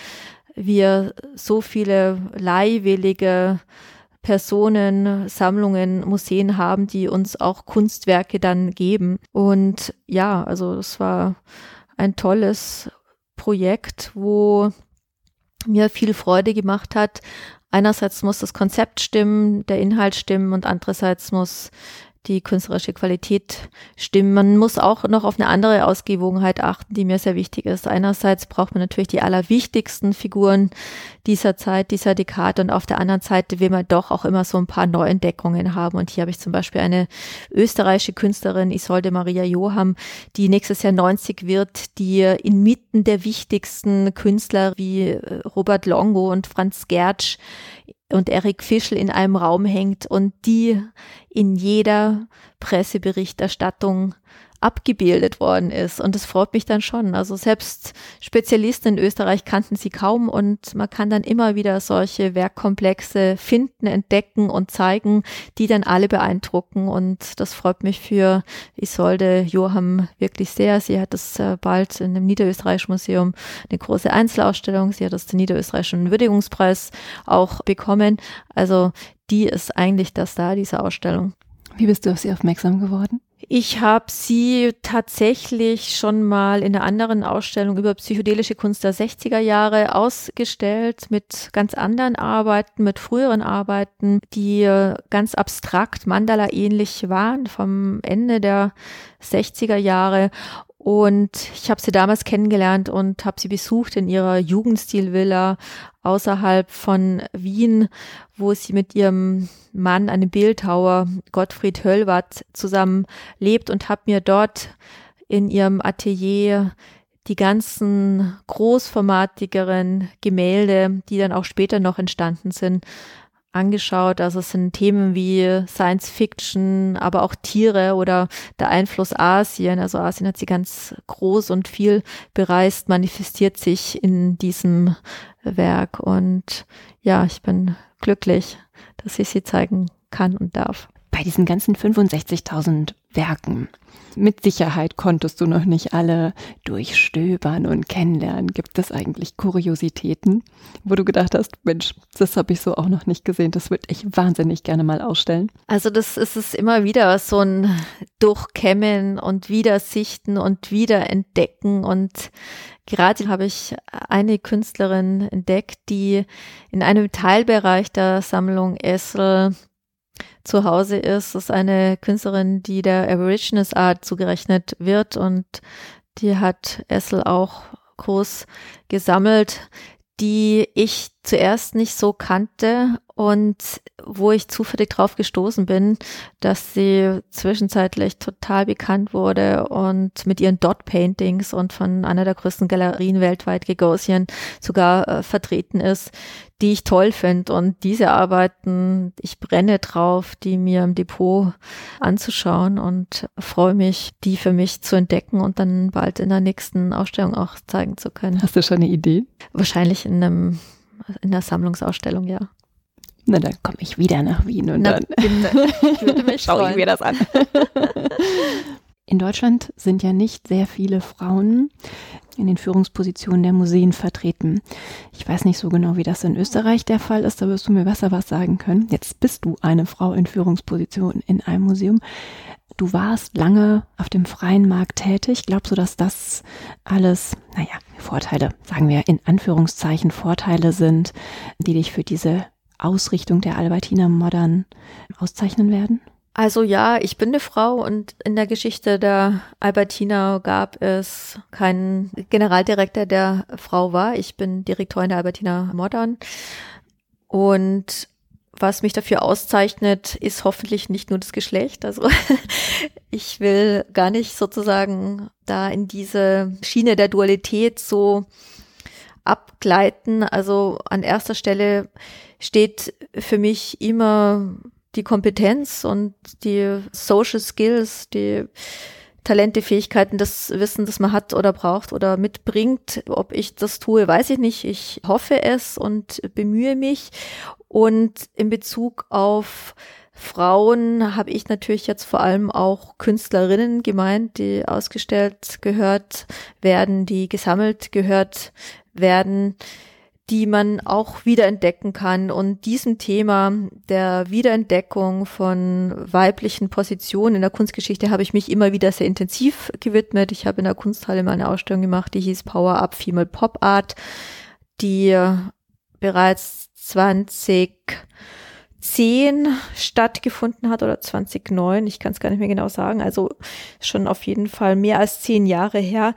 wir so viele leihwillige Personen, Sammlungen, Museen haben, die uns auch Kunstwerke dann geben. Und ja, also das war ein tolles Projekt, wo mir viel Freude gemacht hat. Einerseits muss das Konzept stimmen, der Inhalt stimmen und andererseits muss die künstlerische Qualität stimmen. Man muss auch noch auf eine andere Ausgewogenheit achten, die mir sehr wichtig ist. Einerseits braucht man natürlich die allerwichtigsten Figuren dieser Zeit, dieser Dekade und auf der anderen Seite will man doch auch immer so ein paar Neuentdeckungen haben. Und hier habe ich zum Beispiel eine österreichische Künstlerin, Isolde Maria Joham, die nächstes Jahr 90 wird, die inmitten der wichtigsten Künstler wie äh, Robert Longo und Franz Gertsch und Eric Fischl in einem Raum hängt und die in jeder Presseberichterstattung abgebildet worden ist. Und das freut mich dann schon. Also selbst Spezialisten in Österreich kannten sie kaum und man kann dann immer wieder solche Werkkomplexe finden, entdecken und zeigen, die dann alle beeindrucken. Und das freut mich für Isolde Johann wirklich sehr. Sie hat das äh, bald in dem Niederösterreichischen Museum eine große Einzelausstellung. Sie hat das den Niederösterreichischen Würdigungspreis auch bekommen. Also die ist eigentlich der Star dieser Ausstellung. Wie bist du auf sie aufmerksam geworden? Ich habe sie tatsächlich schon mal in einer anderen Ausstellung über psychedelische Kunst der 60er Jahre ausgestellt mit ganz anderen Arbeiten, mit früheren Arbeiten, die ganz abstrakt Mandala ähnlich waren vom Ende der 60er Jahre und ich habe sie damals kennengelernt und habe sie besucht in ihrer Jugendstilvilla außerhalb von Wien, wo sie mit ihrem Mann, einem Bildhauer, Gottfried Höllwatt, zusammen lebt und habe mir dort in ihrem Atelier die ganzen großformatigeren Gemälde, die dann auch später noch entstanden sind, angeschaut. Also es sind Themen wie Science Fiction, aber auch Tiere oder der Einfluss Asien. Also Asien hat sie ganz groß und viel bereist, manifestiert sich in diesem Werk. Und ja, ich bin glücklich, dass ich sie zeigen kann und darf. Bei diesen ganzen 65.000 Werken. Mit Sicherheit konntest du noch nicht alle durchstöbern und kennenlernen. Gibt es eigentlich Kuriositäten, wo du gedacht hast, Mensch, das habe ich so auch noch nicht gesehen, das würde ich wahnsinnig gerne mal ausstellen? Also das ist es immer wieder so ein Durchkämmen und Wiedersichten und Wiederentdecken und Gerade habe ich eine Künstlerin entdeckt, die in einem Teilbereich der Sammlung Essel zu Hause ist. Ist eine Künstlerin, die der Aborigines Art zugerechnet wird und die hat Essel auch groß gesammelt, die ich zuerst nicht so kannte und wo ich zufällig drauf gestoßen bin, dass sie zwischenzeitlich total bekannt wurde und mit ihren Dot Paintings und von einer der größten Galerien weltweit, Gagosian, sogar äh, vertreten ist, die ich toll finde. Und diese Arbeiten, ich brenne drauf, die mir im Depot anzuschauen und freue mich, die für mich zu entdecken und dann bald in der nächsten Ausstellung auch zeigen zu können. Hast du schon eine Idee? Wahrscheinlich in einem in der Sammlungsausstellung, ja. Na, dann komme ich wieder nach Wien und Na, dann schaue ich mir das an. In Deutschland sind ja nicht sehr viele Frauen in den Führungspositionen der Museen vertreten. Ich weiß nicht so genau, wie das in Österreich der Fall ist, da wirst du mir besser was sagen können. Jetzt bist du eine Frau in Führungsposition in einem Museum. Du warst lange auf dem freien Markt tätig. Glaubst du, dass das alles, naja, Vorteile, sagen wir in Anführungszeichen Vorteile sind, die dich für diese Ausrichtung der Albertina Modern auszeichnen werden? Also ja, ich bin eine Frau und in der Geschichte der Albertina gab es keinen Generaldirektor, der Frau war. Ich bin Direktorin der Albertina Modern und was mich dafür auszeichnet, ist hoffentlich nicht nur das Geschlecht. Also ich will gar nicht sozusagen da in diese Schiene der Dualität so abgleiten. Also an erster Stelle steht für mich immer die Kompetenz und die Social Skills, die Talente, Fähigkeiten, das Wissen, das man hat oder braucht oder mitbringt. Ob ich das tue, weiß ich nicht. Ich hoffe es und bemühe mich. Und in Bezug auf Frauen habe ich natürlich jetzt vor allem auch Künstlerinnen gemeint, die ausgestellt gehört werden, die gesammelt gehört werden die man auch wiederentdecken kann. Und diesem Thema der Wiederentdeckung von weiblichen Positionen in der Kunstgeschichte habe ich mich immer wieder sehr intensiv gewidmet. Ich habe in der Kunsthalle mal eine Ausstellung gemacht, die hieß Power Up Female Pop Art, die bereits 2010 stattgefunden hat oder 2009, ich kann es gar nicht mehr genau sagen, also schon auf jeden Fall mehr als zehn Jahre her,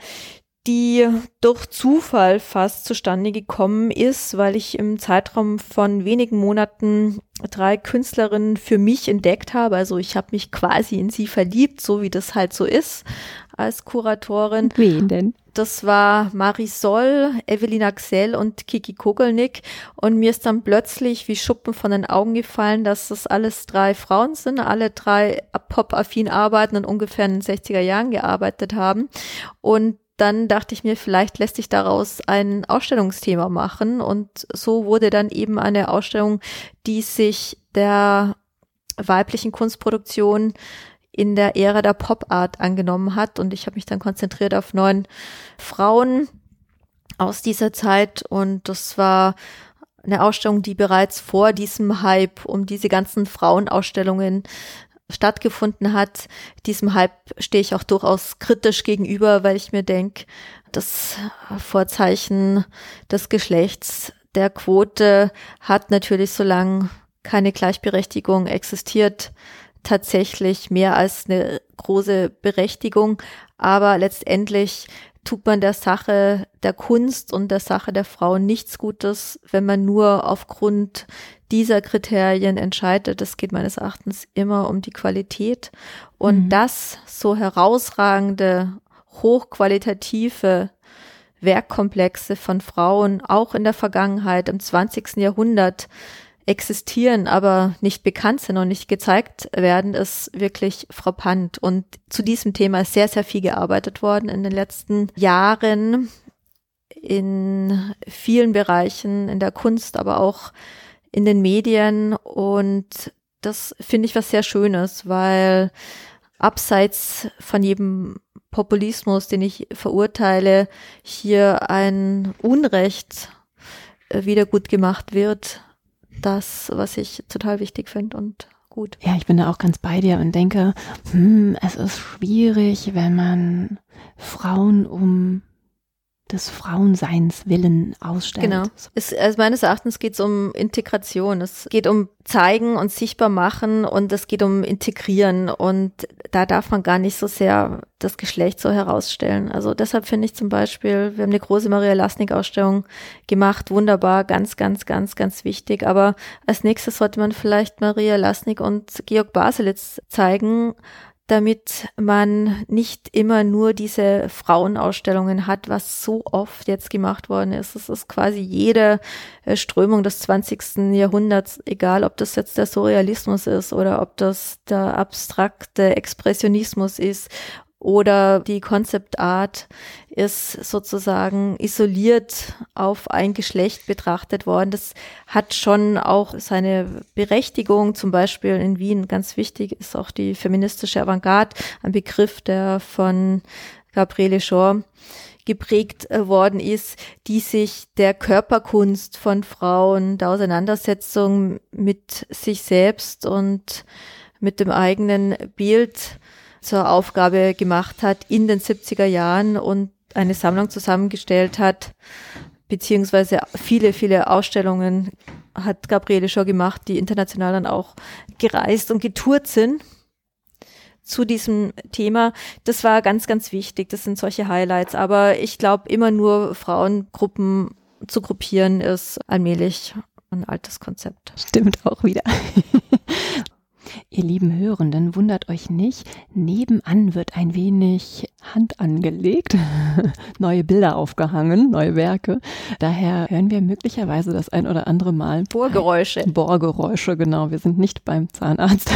die durch Zufall fast zustande gekommen ist, weil ich im Zeitraum von wenigen Monaten drei Künstlerinnen für mich entdeckt habe. Also ich habe mich quasi in sie verliebt, so wie das halt so ist als Kuratorin. Wen denn? Das war Marisol, Evelyn Axel und Kiki Kogelnick. Und mir ist dann plötzlich wie Schuppen von den Augen gefallen, dass das alles drei Frauen sind, alle drei pop-affin arbeiten und ungefähr in den 60er Jahren gearbeitet haben. Und dann dachte ich mir, vielleicht lässt sich daraus ein Ausstellungsthema machen. Und so wurde dann eben eine Ausstellung, die sich der weiblichen Kunstproduktion in der Ära der Pop Art angenommen hat. Und ich habe mich dann konzentriert auf neun Frauen aus dieser Zeit. Und das war eine Ausstellung, die bereits vor diesem Hype um diese ganzen Frauenausstellungen stattgefunden hat. Diesem Hype stehe ich auch durchaus kritisch gegenüber, weil ich mir denke, das Vorzeichen des Geschlechts der Quote hat natürlich, solange keine Gleichberechtigung existiert, tatsächlich mehr als eine große Berechtigung. Aber letztendlich tut man der Sache der Kunst und der Sache der Frauen nichts Gutes, wenn man nur aufgrund dieser Kriterien entscheidet. Es geht meines Erachtens immer um die Qualität. Und mhm. das so herausragende, hochqualitative Werkkomplexe von Frauen auch in der Vergangenheit im 20. Jahrhundert existieren, aber nicht bekannt sind und nicht gezeigt werden, ist wirklich frappant. Und zu diesem Thema ist sehr, sehr viel gearbeitet worden in den letzten Jahren in vielen Bereichen, in der Kunst, aber auch in den Medien und das finde ich was sehr Schönes, weil abseits von jedem Populismus, den ich verurteile, hier ein Unrecht äh, wieder gut gemacht wird. Das, was ich total wichtig finde und gut. Ja, ich bin da auch ganz bei dir und denke, hm, es ist schwierig, wenn man Frauen um des Frauenseins willen ausstellt. Genau. Es, also meines Erachtens geht es um Integration. Es geht um zeigen und sichtbar machen und es geht um integrieren und da darf man gar nicht so sehr das Geschlecht so herausstellen. Also deshalb finde ich zum Beispiel, wir haben eine große Maria Lasnik-Ausstellung gemacht, wunderbar, ganz, ganz, ganz, ganz wichtig. Aber als nächstes sollte man vielleicht Maria Lasnik und Georg Baselitz zeigen, damit man nicht immer nur diese Frauenausstellungen hat, was so oft jetzt gemacht worden ist. Es ist quasi jede äh, Strömung des 20. Jahrhunderts, egal ob das jetzt der Surrealismus ist oder ob das der abstrakte Expressionismus ist oder die Concept Art ist sozusagen isoliert auf ein Geschlecht betrachtet worden. Das hat schon auch seine Berechtigung. Zum Beispiel in Wien ganz wichtig ist auch die feministische Avantgarde, ein Begriff, der von Gabriele Schor geprägt äh, worden ist, die sich der Körperkunst von Frauen, der Auseinandersetzung mit sich selbst und mit dem eigenen Bild zur Aufgabe gemacht hat in den 70er Jahren und eine Sammlung zusammengestellt hat, beziehungsweise viele, viele Ausstellungen hat Gabriele schon gemacht, die international dann auch gereist und getourt sind zu diesem Thema. Das war ganz, ganz wichtig. Das sind solche Highlights. Aber ich glaube, immer nur Frauengruppen zu gruppieren ist allmählich ein altes Konzept. Stimmt auch wieder. Ihr lieben Hörenden, wundert euch nicht, nebenan wird ein wenig Hand angelegt, neue Bilder aufgehangen, neue Werke. Daher hören wir möglicherweise das ein oder andere Mal. Bohrgeräusche. Bohrgeräusche, genau. Wir sind nicht beim Zahnarzt.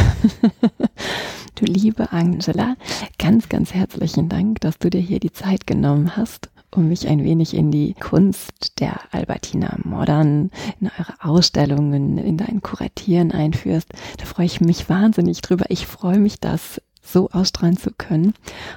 du liebe Angela, ganz, ganz herzlichen Dank, dass du dir hier die Zeit genommen hast um mich ein wenig in die Kunst der Albertina Modern, in eure Ausstellungen, in dein Kuratieren einführst. Da freue ich mich wahnsinnig drüber. Ich freue mich, dass so ausstrahlen zu können.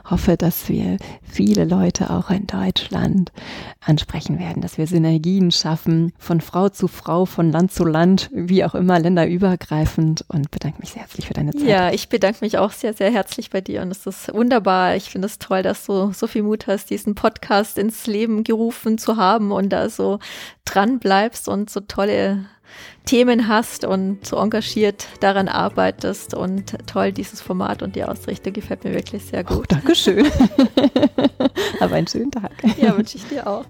Hoffe, dass wir viele Leute auch in Deutschland ansprechen werden, dass wir Synergien schaffen, von Frau zu Frau, von Land zu Land, wie auch immer, länderübergreifend und bedanke mich sehr herzlich für deine Zeit. Ja, ich bedanke mich auch sehr, sehr herzlich bei dir und es ist wunderbar. Ich finde es toll, dass du so viel Mut hast, diesen Podcast ins Leben gerufen zu haben und da so dran bleibst und so tolle Themen hast und so engagiert daran arbeitest und toll dieses Format und die Ausrichtung gefällt mir wirklich sehr gut. Oh, Dankeschön. Aber einen schönen Tag. Ja, wünsche ich dir auch.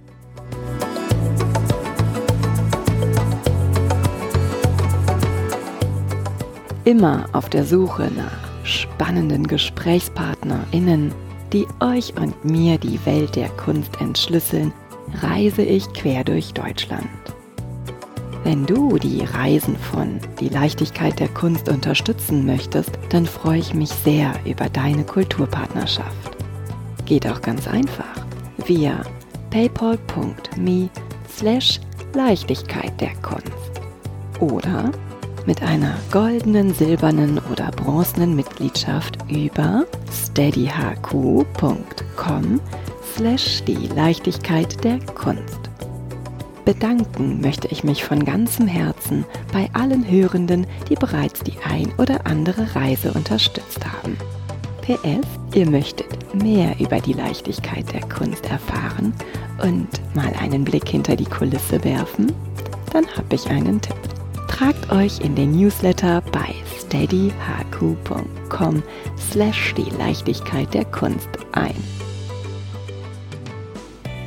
Immer auf der Suche nach spannenden GesprächspartnerInnen, die euch und mir die Welt der Kunst entschlüsseln, reise ich quer durch Deutschland. Wenn du die Reisen von Die Leichtigkeit der Kunst unterstützen möchtest, dann freue ich mich sehr über deine Kulturpartnerschaft. Geht auch ganz einfach via paypal.me slash Leichtigkeit der Kunst oder mit einer goldenen, silbernen oder bronzenen Mitgliedschaft über steadyhq.com slash die Leichtigkeit der Kunst. Bedanken möchte ich mich von ganzem Herzen bei allen Hörenden, die bereits die ein oder andere Reise unterstützt haben. PS, ihr möchtet mehr über die Leichtigkeit der Kunst erfahren und mal einen Blick hinter die Kulisse werfen? Dann habe ich einen Tipp. Tragt euch in den Newsletter bei steadyhq.com slash die Leichtigkeit der Kunst ein.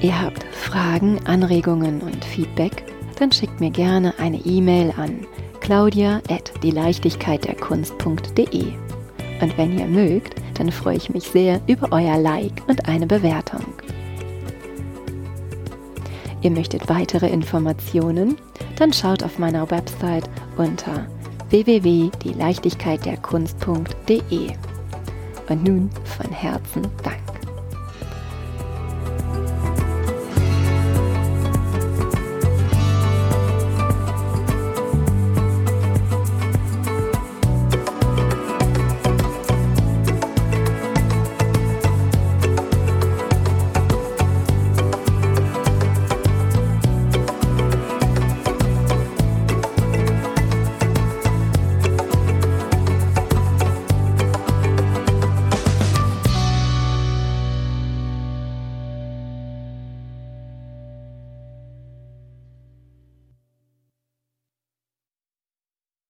Ihr habt Fragen, Anregungen und Feedback? Dann schickt mir gerne eine E-Mail an claudia at dieleichtigkeitderkunst.de. Und wenn ihr mögt, dann freue ich mich sehr über euer Like und eine Bewertung. Ihr möchtet weitere Informationen? Dann schaut auf meiner Website unter www.dieleichtigkeitderkunst.de. Und nun von Herzen Dank.